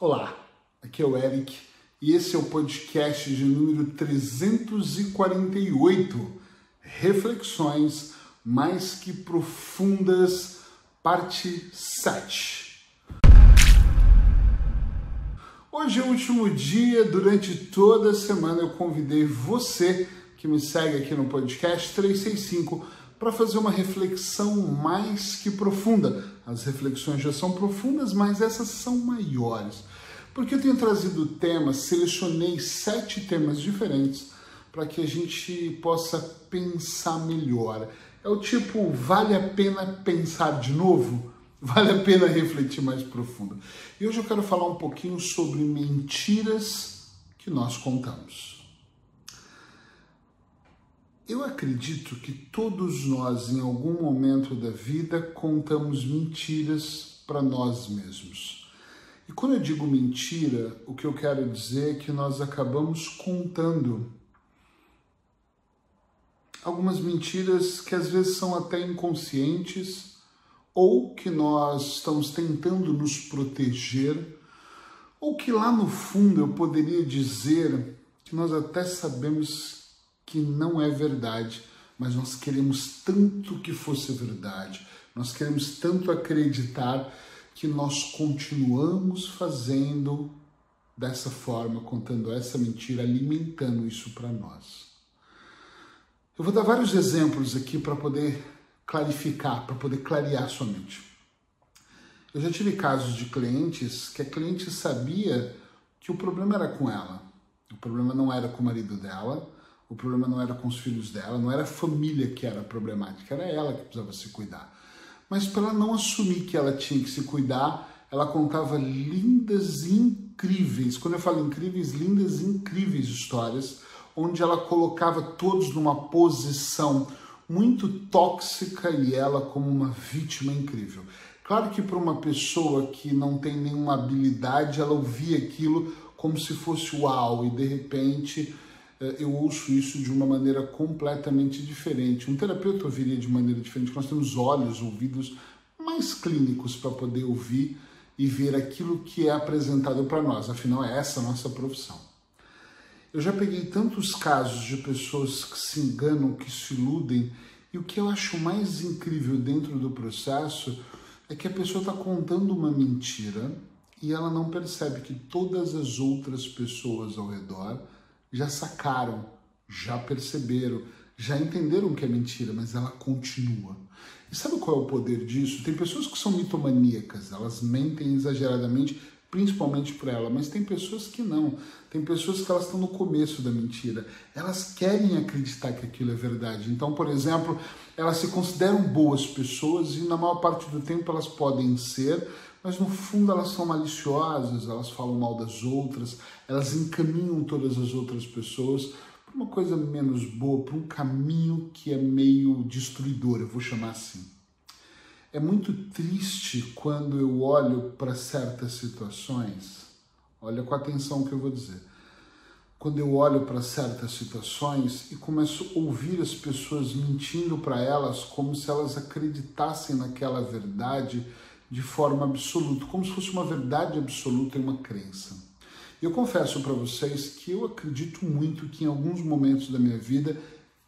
Olá, aqui é o Eric e esse é o podcast de número 348, Reflexões Mais Que Profundas, parte 7. Hoje é o último dia, durante toda a semana eu convidei você que me segue aqui no podcast 365 para fazer uma reflexão mais que profunda. As reflexões já são profundas, mas essas são maiores. Porque eu tenho trazido temas, selecionei sete temas diferentes para que a gente possa pensar melhor. É o tipo, vale a pena pensar de novo? Vale a pena refletir mais profundo. E hoje eu quero falar um pouquinho sobre mentiras que nós contamos. Eu acredito que todos nós, em algum momento da vida, contamos mentiras para nós mesmos. E quando eu digo mentira, o que eu quero dizer é que nós acabamos contando algumas mentiras que às vezes são até inconscientes ou que nós estamos tentando nos proteger, ou que lá no fundo eu poderia dizer que nós até sabemos que não é verdade, mas nós queremos tanto que fosse verdade, nós queremos tanto acreditar que nós continuamos fazendo dessa forma, contando essa mentira, alimentando isso para nós. Eu vou dar vários exemplos aqui para poder clarificar, para poder clarear sua mente. Eu já tive casos de clientes que a cliente sabia que o problema era com ela. O problema não era com o marido dela, o problema não era com os filhos dela, não era a família que era problemática, era ela que precisava se cuidar. Mas para ela não assumir que ela tinha que se cuidar, ela contava lindas e incríveis, quando eu falo incríveis, lindas e incríveis histórias, onde ela colocava todos numa posição muito tóxica e ela como uma vítima incrível. Claro que para uma pessoa que não tem nenhuma habilidade, ela ouvia aquilo como se fosse uau e de repente eu ouço isso de uma maneira completamente diferente. Um terapeuta ouviria de maneira diferente. Nós temos olhos, ouvidos mais clínicos para poder ouvir e ver aquilo que é apresentado para nós. Afinal, é essa a nossa profissão. Eu já peguei tantos casos de pessoas que se enganam, que se iludem, e o que eu acho mais incrível dentro do processo é que a pessoa está contando uma mentira e ela não percebe que todas as outras pessoas ao redor já sacaram, já perceberam, já entenderam que é mentira, mas ela continua. E sabe qual é o poder disso? Tem pessoas que são mitomaníacas, elas mentem exageradamente, principalmente para ela, mas tem pessoas que não. Tem pessoas que elas estão no começo da mentira. Elas querem acreditar que aquilo é verdade. Então, por exemplo, elas se consideram boas pessoas e na maior parte do tempo elas podem ser, mas no fundo elas são maliciosas, elas falam mal das outras, elas encaminham todas as outras pessoas para uma coisa menos boa, para um caminho que é meio destruidor, eu vou chamar assim. É muito triste quando eu olho para certas situações, olha com atenção o que eu vou dizer. Quando eu olho para certas situações e começo a ouvir as pessoas mentindo para elas como se elas acreditassem naquela verdade de forma absoluta, como se fosse uma verdade absoluta e uma crença. Eu confesso para vocês que eu acredito muito que em alguns momentos da minha vida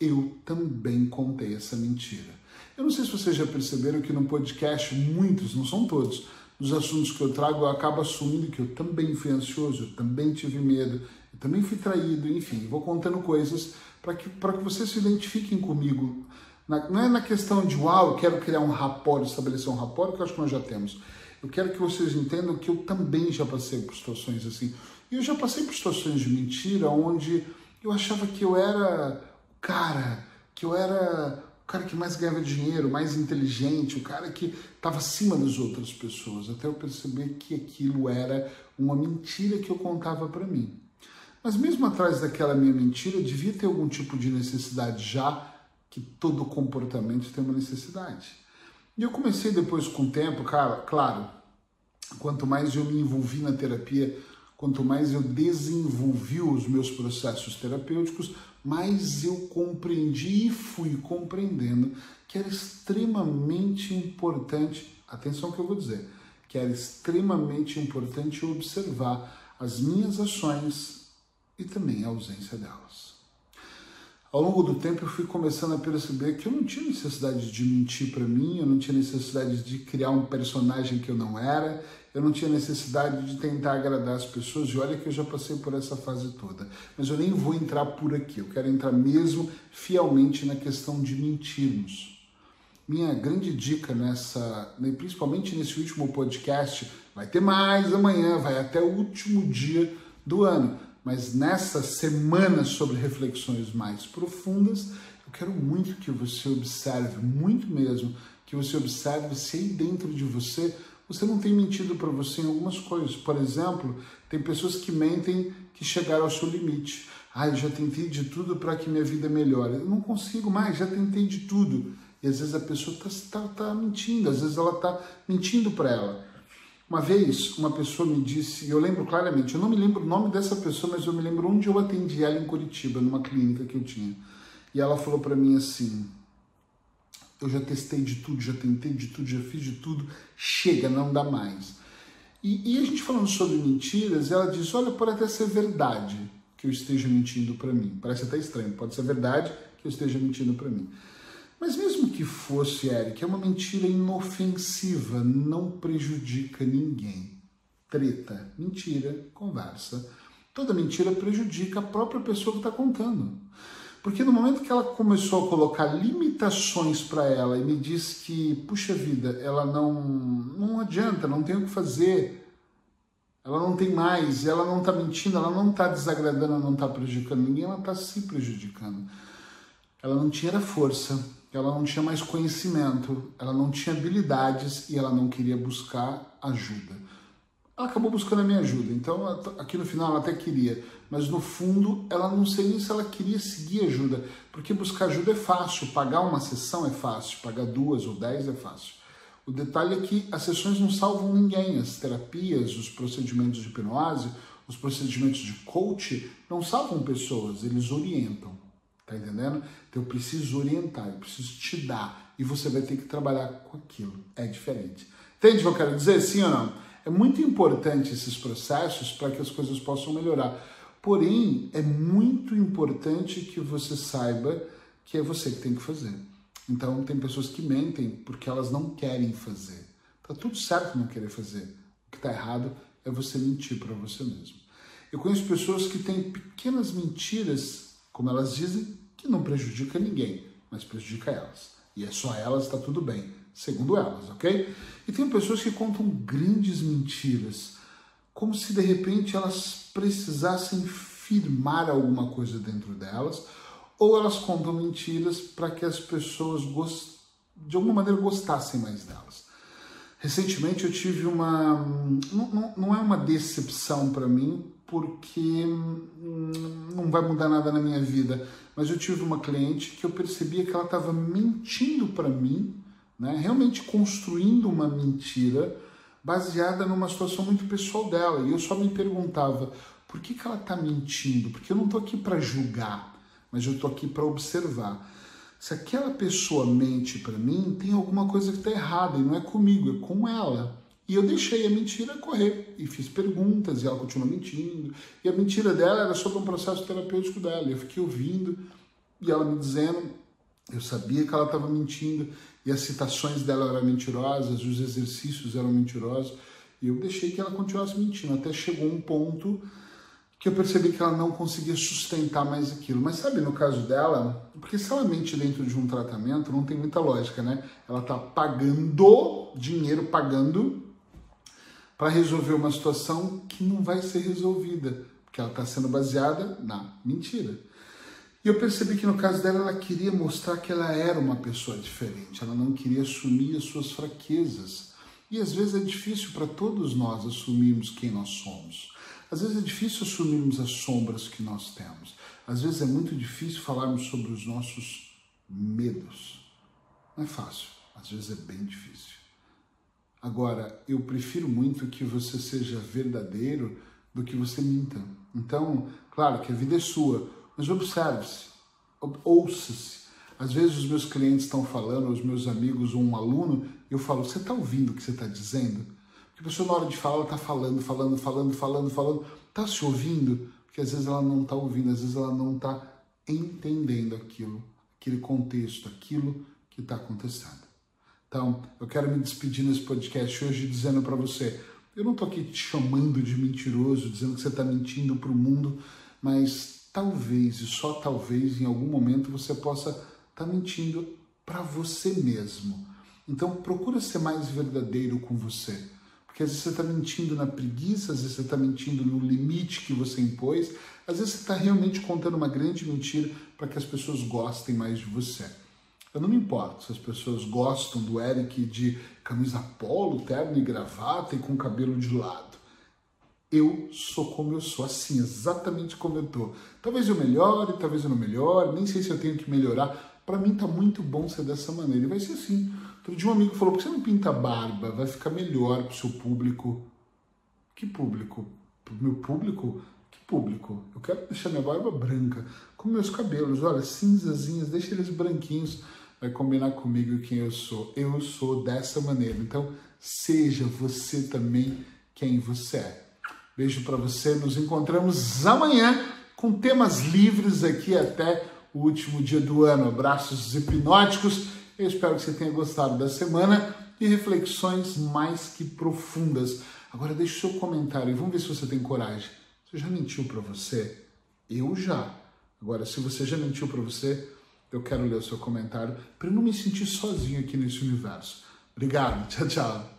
eu também contei essa mentira. Eu não sei se vocês já perceberam que no podcast, muitos, não são todos, dos assuntos que eu trago, eu acabo assumindo que eu também fui ansioso, eu também tive medo, eu também fui traído, enfim, vou contando coisas para que, que vocês se identifiquem comigo na, não é na questão de, uau, eu quero criar um rapport, estabelecer um rapport, que eu acho que nós já temos. Eu quero que vocês entendam que eu também já passei por situações assim. E eu já passei por situações de mentira onde eu achava que eu era o cara, que eu era o cara que mais ganhava dinheiro, mais inteligente, o cara que estava acima das outras pessoas, até eu perceber que aquilo era uma mentira que eu contava para mim. Mas mesmo atrás daquela minha mentira, devia ter algum tipo de necessidade já que todo comportamento tem uma necessidade. E eu comecei depois com o tempo, cara, claro, quanto mais eu me envolvi na terapia, quanto mais eu desenvolvi os meus processos terapêuticos, mais eu compreendi e fui compreendendo que era extremamente importante, atenção que eu vou dizer, que era extremamente importante observar as minhas ações e também a ausência delas. Ao longo do tempo eu fui começando a perceber que eu não tinha necessidade de mentir para mim, eu não tinha necessidade de criar um personagem que eu não era, eu não tinha necessidade de tentar agradar as pessoas, e olha que eu já passei por essa fase toda. Mas eu nem vou entrar por aqui, eu quero entrar mesmo fielmente na questão de mentirmos. Minha grande dica nessa, né, principalmente nesse último podcast, vai ter mais amanhã, vai até o último dia do ano, mas nessa semana sobre reflexões mais profundas, eu quero muito que você observe, muito mesmo, que você observe se aí dentro de você você não tem mentido para você em algumas coisas. Por exemplo, tem pessoas que mentem que chegaram ao seu limite. Ah, eu já tentei de tudo para que minha vida melhore. Eu não consigo mais, já tentei de tudo. E às vezes a pessoa está tá, tá mentindo, às vezes ela está mentindo para ela. Uma vez, uma pessoa me disse, eu lembro claramente, eu não me lembro o nome dessa pessoa, mas eu me lembro onde eu atendi ela em Curitiba, numa clínica que eu tinha. E ela falou para mim assim: eu já testei de tudo, já tentei de tudo, já fiz de tudo, chega, não dá mais. E, e a gente falando sobre mentiras, ela diz: olha, pode até ser verdade que eu esteja mentindo para mim. Parece até estranho, pode ser verdade que eu esteja mentindo para mim. Mas mesmo que fosse, Eric, é uma mentira inofensiva, não prejudica ninguém. Treta, mentira, conversa. Toda mentira prejudica a própria pessoa que está contando. Porque no momento que ela começou a colocar limitações para ela e me disse que, puxa vida, ela não, não adianta, não tem o que fazer, ela não tem mais, ela não está mentindo, ela não está desagradando, ela não está prejudicando ninguém, ela está se prejudicando. Ela não tinha força, ela não tinha mais conhecimento, ela não tinha habilidades e ela não queria buscar ajuda. Ela acabou buscando a minha ajuda, então aqui no final ela até queria, mas no fundo ela não sei nem se ela queria seguir ajuda, porque buscar ajuda é fácil, pagar uma sessão é fácil, pagar duas ou dez é fácil. O detalhe é que as sessões não salvam ninguém, as terapias, os procedimentos de hipnose, os procedimentos de coach não salvam pessoas, eles orientam, tá entendendo? Então eu preciso orientar, eu preciso te dar e você vai ter que trabalhar com aquilo, é diferente. Entende o que eu quero dizer? Sim ou não? É muito importante esses processos para que as coisas possam melhorar. Porém, é muito importante que você saiba que é você que tem que fazer. Então, tem pessoas que mentem porque elas não querem fazer. Tá tudo certo não querer fazer. O que está errado é você mentir para você mesmo. Eu conheço pessoas que têm pequenas mentiras, como elas dizem, que não prejudica ninguém, mas prejudica elas. E é só elas, está tudo bem segundo elas, ok? E tem pessoas que contam grandes mentiras, como se de repente elas precisassem firmar alguma coisa dentro delas, ou elas contam mentiras para que as pessoas de alguma maneira gostassem mais delas. Recentemente eu tive uma. Não, não, não é uma decepção para mim, porque hum, não vai mudar nada na minha vida, mas eu tive uma cliente que eu percebia que ela estava mentindo para mim né? realmente construindo uma mentira baseada numa situação muito pessoal dela. E eu só me perguntava, por que, que ela está mentindo? Porque eu não estou aqui para julgar, mas eu estou aqui para observar. Se aquela pessoa mente para mim, tem alguma coisa que está errada, e não é comigo, é com ela. E eu deixei a mentira correr e fiz perguntas e ela continuou mentindo. E a mentira dela era sobre um processo terapêutico dela. Eu fiquei ouvindo e ela me dizendo, eu sabia que ela estava mentindo e as citações dela eram mentirosas, os exercícios eram mentirosos, e eu deixei que ela continuasse mentindo, até chegou um ponto que eu percebi que ela não conseguia sustentar mais aquilo. Mas sabe, no caso dela, porque se ela mente dentro de um tratamento, não tem muita lógica, né? Ela está pagando dinheiro, pagando para resolver uma situação que não vai ser resolvida, porque ela está sendo baseada na mentira. E eu percebi que no caso dela, ela queria mostrar que ela era uma pessoa diferente, ela não queria assumir as suas fraquezas. E às vezes é difícil para todos nós assumirmos quem nós somos. Às vezes é difícil assumirmos as sombras que nós temos. Às vezes é muito difícil falarmos sobre os nossos medos. Não é fácil, às vezes é bem difícil. Agora, eu prefiro muito que você seja verdadeiro do que você minta. Então, claro que a vida é sua. Mas observe-se, ouça-se. Às vezes os meus clientes estão falando, os meus amigos ou um aluno, eu falo, você está ouvindo o que você está dizendo? Porque a pessoa, na hora de falar, ela está falando, falando, falando, falando, falando, está se ouvindo, porque às vezes ela não está ouvindo, às vezes ela não está entendendo aquilo, aquele contexto, aquilo que está acontecendo. Então, eu quero me despedir nesse podcast hoje dizendo para você: eu não estou aqui te chamando de mentiroso, dizendo que você está mentindo para o mundo, mas talvez, e só talvez, em algum momento você possa estar tá mentindo para você mesmo. Então, procura ser mais verdadeiro com você. Porque às vezes você está mentindo na preguiça, às vezes você está mentindo no limite que você impôs, às vezes você está realmente contando uma grande mentira para que as pessoas gostem mais de você. Eu não me importo se as pessoas gostam do Eric de camisa polo, terno e gravata e com cabelo de lado. Eu sou como eu sou, assim, exatamente como eu tô. Talvez eu melhore, talvez eu não melhore, nem sei se eu tenho que melhorar. Para mim tá muito bom ser dessa maneira. E vai ser assim. Outro dia um amigo falou, por que você não pinta barba? Vai ficar melhor pro seu público. Que público? Pro meu público? Que público? Eu quero deixar minha barba branca. Com meus cabelos, olha, cinzazinhos, deixa eles branquinhos vai combinar comigo quem eu sou. Eu sou dessa maneira. Então, seja você também quem você é. Beijo para você. Nos encontramos amanhã com temas livres aqui até o último dia do ano. Abraços hipnóticos. Eu espero que você tenha gostado da semana e reflexões mais que profundas. Agora deixe seu comentário e vamos ver se você tem coragem. Você já mentiu para você? Eu já. Agora, se você já mentiu para você, eu quero ler o seu comentário para não me sentir sozinho aqui nesse universo. Obrigado, tchau, tchau.